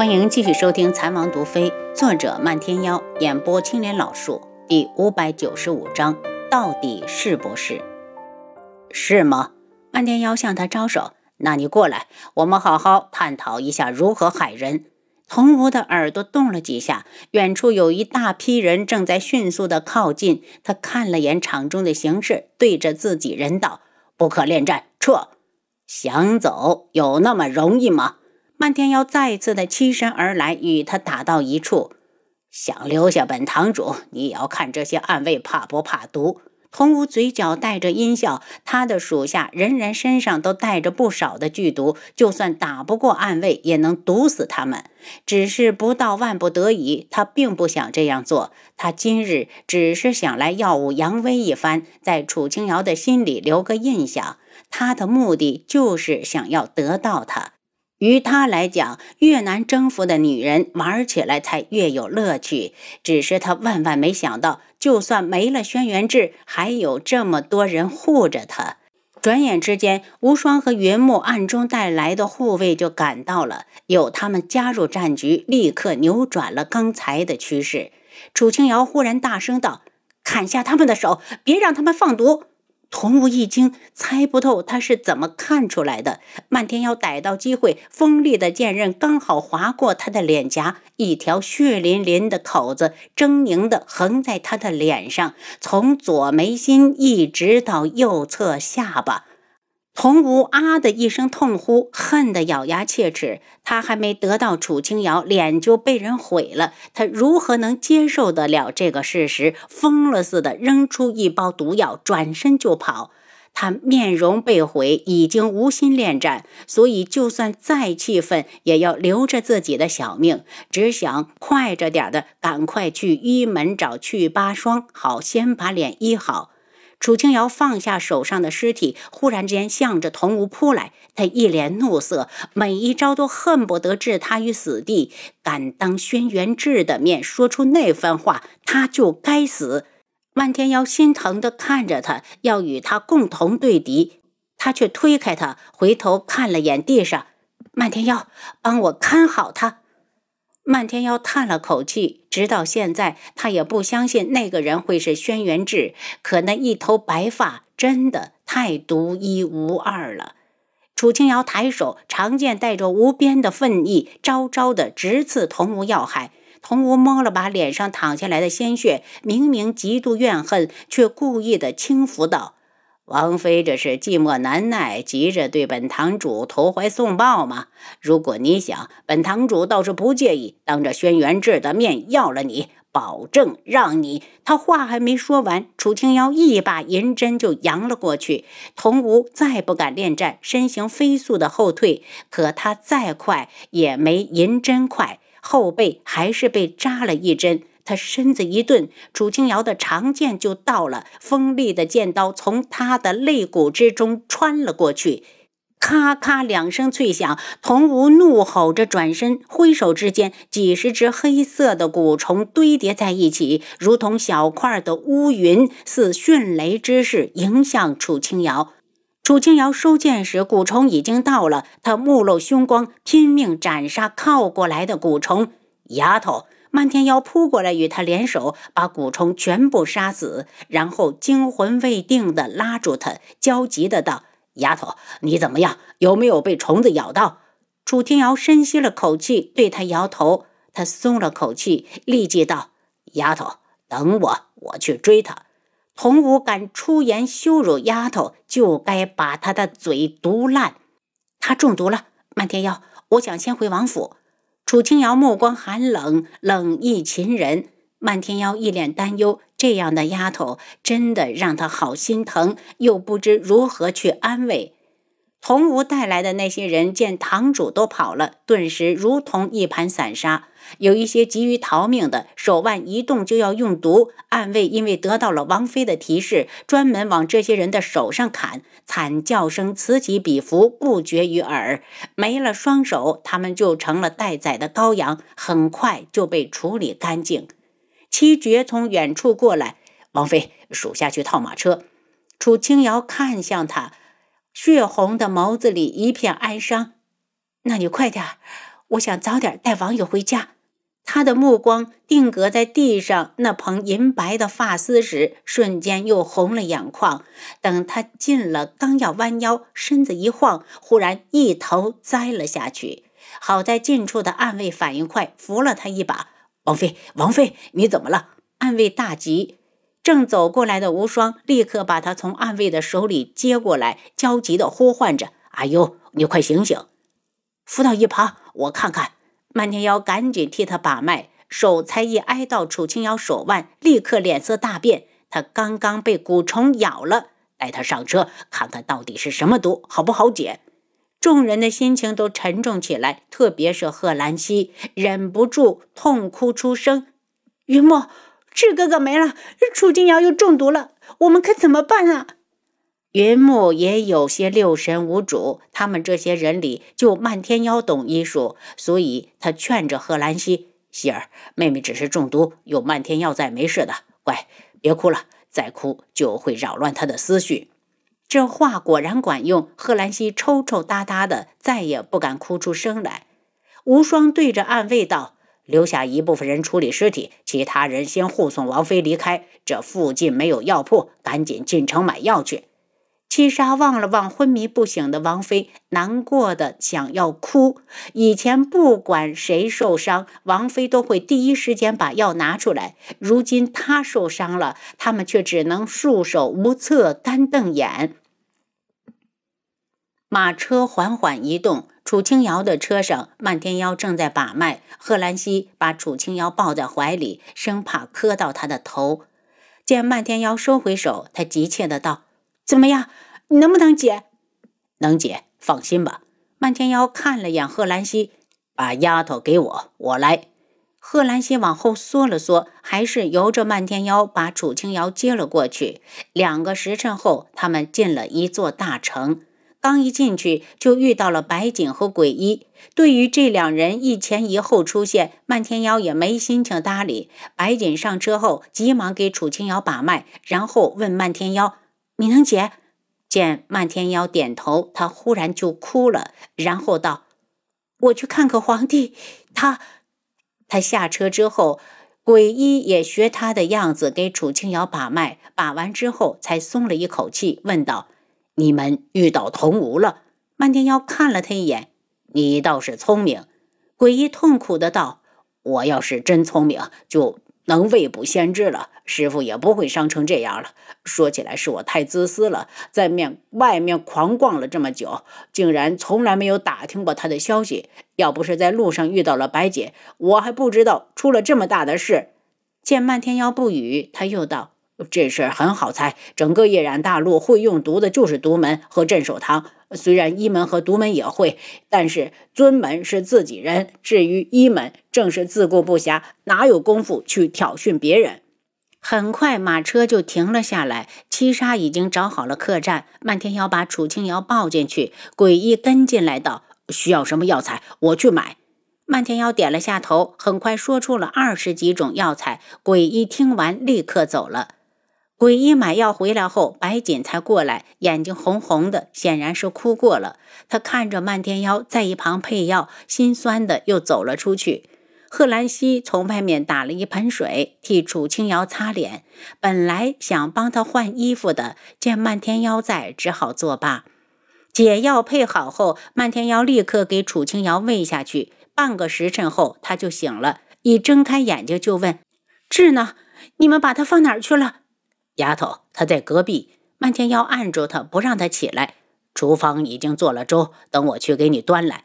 欢迎继续收听《残王毒妃》，作者漫天妖，演播青莲老树，第五百九十五章，到底是不是？是吗？漫天妖向他招手，那你过来，我们好好探讨一下如何害人。童无的耳朵动了几下，远处有一大批人正在迅速的靠近。他看了眼场中的形势，对着自己人道：“不可恋战，撤！想走有那么容易吗？”漫天妖再次的欺身而来，与他打到一处。想留下本堂主，你也要看这些暗卫怕不怕毒。童无嘴角带着阴笑，他的属下人人身上都带着不少的剧毒，就算打不过暗卫，也能毒死他们。只是不到万不得已，他并不想这样做。他今日只是想来耀武扬威一番，在楚清瑶的心里留个印象。他的目的就是想要得到他。于他来讲，越难征服的女人玩起来才越有乐趣。只是他万万没想到，就算没了轩辕志，还有这么多人护着他。转眼之间，无双和云木暗中带来的护卫就赶到了。有他们加入战局，立刻扭转了刚才的趋势。楚清瑶忽然大声道：“砍下他们的手，别让他们放毒！”童无一惊，猜不透他是怎么看出来的。漫天妖逮到机会，锋利的剑刃刚好划过他的脸颊，一条血淋淋的口子狰狞地横在他的脸上，从左眉心一直到右侧下巴。童无啊的一声痛呼，恨得咬牙切齿。他还没得到楚清瑶，脸就被人毁了。他如何能接受得了这个事实？疯了似的扔出一包毒药，转身就跑。他面容被毁，已经无心恋战，所以就算再气愤，也要留着自己的小命，只想快着点的赶快去医门找去疤霜，好先把脸医好。楚清瑶放下手上的尸体，忽然之间向着童无扑来。他一脸怒色，每一招都恨不得置他于死地。敢当轩辕志的面说出那番话，他就该死。漫天妖心疼地看着他，要与他共同对敌，他却推开他，回头看了眼地上。漫天妖，帮我看好他。漫天妖叹了口气，直到现在，他也不相信那个人会是轩辕志。可那一头白发真的太独一无二了。楚清瑶抬手，长剑带着无边的愤意，招招的直刺童无要害。童无摸了把脸上淌下来的鲜血，明明极度怨恨，却故意的轻浮道。王妃这是寂寞难耐，急着对本堂主投怀送抱吗？如果你想，本堂主倒是不介意，当着轩辕志的面要了你，保证让你……他话还没说完，楚清瑶一把银针就扬了过去。童无再不敢恋战，身形飞速的后退，可他再快也没银针快，后背还是被扎了一针。他身子一顿，楚清瑶的长剑就到了，锋利的剑刀从他的肋骨之中穿了过去，咔咔两声脆响。童无怒吼着转身，挥手之间，几十只黑色的蛊虫堆叠在一起，如同小块的乌云，似迅雷之势迎向楚清瑶。楚清瑶收剑时，蛊虫已经到了，他目露凶光，拼命斩杀靠过来的蛊虫。丫头。漫天妖扑过来，与他联手，把蛊虫全部杀死，然后惊魂未定地拉住他，焦急的道：“丫头，你怎么样？有没有被虫子咬到？”楚天瑶深吸了口气，对他摇头。他松了口气，立即道：“丫头，等我，我去追他。童武敢出言羞辱丫头，就该把他的嘴毒烂。他中毒了。漫天妖，我想先回王府。”楚清瑶目光寒冷，冷意侵人。漫天妖一脸担忧，这样的丫头真的让他好心疼，又不知如何去安慰。从无带来的那些人见堂主都跑了，顿时如同一盘散沙。有一些急于逃命的，手腕一动就要用毒。暗卫因为得到了王妃的提示，专门往这些人的手上砍，惨叫声此起彼伏，不绝于耳。没了双手，他们就成了待宰的羔羊，很快就被处理干净。七绝从远处过来，王妃，属下去套马车。楚清瑶看向他，血红的眸子里一片哀伤。那你快点我想早点带王爷回家。他的目光定格在地上那蓬银白的发丝时，瞬间又红了眼眶。等他近了，刚要弯腰，身子一晃，忽然一头栽了下去。好在近处的暗卫反应快，扶了他一把。王妃，王妃，你怎么了？暗卫大急，正走过来的无双立刻把他从暗卫的手里接过来，焦急地呼唤着：“阿优，你快醒醒！”扶到一旁，我看看。漫天妖赶紧替他把脉，手才一挨到楚清瑶手腕，立刻脸色大变。他刚刚被蛊虫咬了，带他上车看看到底是什么毒，好不好解？众人的心情都沉重起来，特别是贺兰溪忍不住痛哭出声：“云墨，智哥哥没了，楚清瑶又中毒了，我们可怎么办啊？”云木也有些六神无主，他们这些人里，就漫天妖懂医术，所以他劝着贺兰溪：“希儿，妹妹只是中毒，有漫天妖在，没事的。乖，别哭了，再哭就会扰乱他的思绪。”这话果然管用，贺兰溪抽抽搭搭的，再也不敢哭出声来。无双对着暗卫道：“留下一部分人处理尸体，其他人先护送王妃离开。这附近没有药铺，赶紧进城买药去。”七杀望了望昏迷不醒的王妃，难过的想要哭。以前不管谁受伤，王妃都会第一时间把药拿出来。如今她受伤了，他们却只能束手无策，干瞪眼。马车缓缓移动，楚清瑶的车上，漫天妖正在把脉。贺兰溪把楚清瑶抱在怀里，生怕磕到他的头。见漫天妖收回手，他急切的道。怎么样？能不能解？能解，放心吧。漫天妖看了眼贺兰溪，把丫头给我，我来。贺兰溪往后缩了缩，还是由着漫天妖把楚清瑶接了过去。两个时辰后，他们进了一座大城。刚一进去，就遇到了白锦和鬼医。对于这两人一前一后出现，漫天妖也没心情搭理。白锦上车后，急忙给楚清瑶把脉，然后问漫天妖。你能解？见漫天妖点头，他忽然就哭了，然后道：“我去看看皇帝。”他他下车之后，鬼医也学他的样子给楚清瑶把脉，把完之后才松了一口气，问道：“你们遇到同无了？”漫天妖看了他一眼：“你倒是聪明。”鬼医痛苦的道：“我要是真聪明，就……”能未卜先知了，师傅也不会伤成这样了。说起来是我太自私了，在面外面狂逛了这么久，竟然从来没有打听过他的消息。要不是在路上遇到了白姐，我还不知道出了这么大的事。见漫天妖不语，他又道。这事很好猜，整个夜染大陆会用毒的就是独门和镇守堂。虽然一门和独门也会，但是尊门是自己人。至于一门，正是自顾不暇，哪有功夫去挑衅别人？很快，马车就停了下来。七杀已经找好了客栈，漫天妖把楚清瑶抱进去，鬼医跟进来道：“需要什么药材，我去买。”漫天妖点了下头，很快说出了二十几种药材。鬼医听完，立刻走了。鬼医买药回来后，白锦才过来，眼睛红红的，显然是哭过了。他看着漫天妖在一旁配药，心酸的又走了出去。贺兰溪从外面打了一盆水，替楚清瑶擦脸。本来想帮她换衣服的，见漫天妖在，只好作罢。解药配好后，漫天妖立刻给楚清瑶喂下去。半个时辰后，他就醒了，一睁开眼睛就问：“智呢？你们把他放哪儿去了？”丫头，他在隔壁。漫天妖按住他，不让他起来。厨房已经做了粥，等我去给你端来。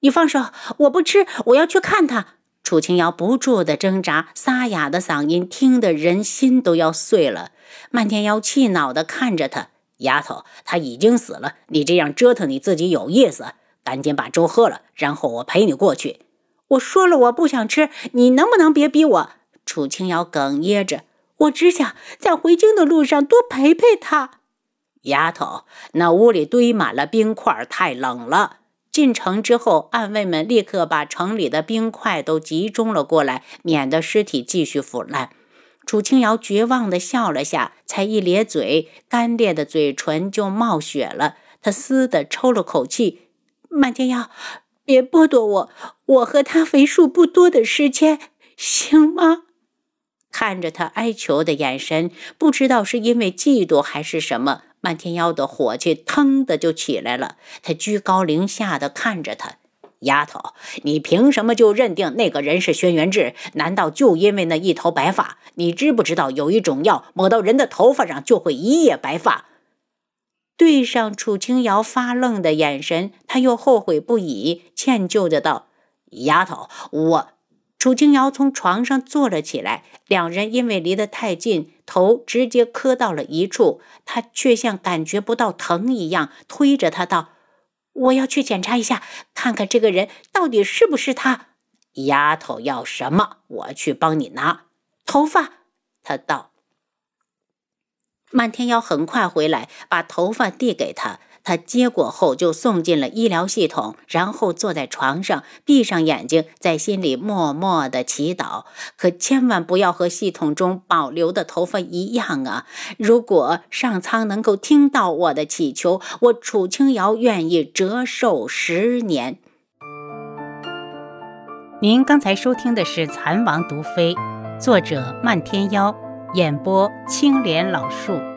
你放手，我不吃，我要去看他。楚清瑶不住的挣扎，沙哑的嗓音听得人心都要碎了。漫天妖气恼的看着他，丫头，他已经死了，你这样折腾你自己有意思？赶紧把粥喝了，然后我陪你过去。我说了，我不想吃，你能不能别逼我？楚清瑶哽咽着。我只想在回京的路上多陪陪他。丫头，那屋里堆满了冰块，太冷了。进城之后，暗卫们立刻把城里的冰块都集中了过来，免得尸体继续腐烂。楚清瑶绝望地笑了下，才一咧嘴，干裂的嘴唇就冒血了。他嘶地抽了口气：“漫天妖，别剥夺我我和他为数不多的时间，行吗？看着他哀求的眼神，不知道是因为嫉妒还是什么，漫天妖的火气腾的就起来了。他居高临下的看着他，丫头，你凭什么就认定那个人是轩辕志？难道就因为那一头白发？你知不知道有一种药抹到人的头发上就会一夜白发？对上楚清瑶发愣的眼神，他又后悔不已，歉疚的道：“丫头，我……”楚清瑶从床上坐了起来，两人因为离得太近，头直接磕到了一处。他却像感觉不到疼一样，推着他道：“我要去检查一下，看看这个人到底是不是他。”丫头要什么？我去帮你拿头发。他道。漫天妖很快回来，把头发递给他。他接过后就送进了医疗系统，然后坐在床上，闭上眼睛，在心里默默的祈祷。可千万不要和系统中保留的头发一样啊！如果上苍能够听到我的祈求，我楚清瑶愿意折寿十年。您刚才收听的是《蚕王毒妃》，作者漫天妖，演播青莲老树。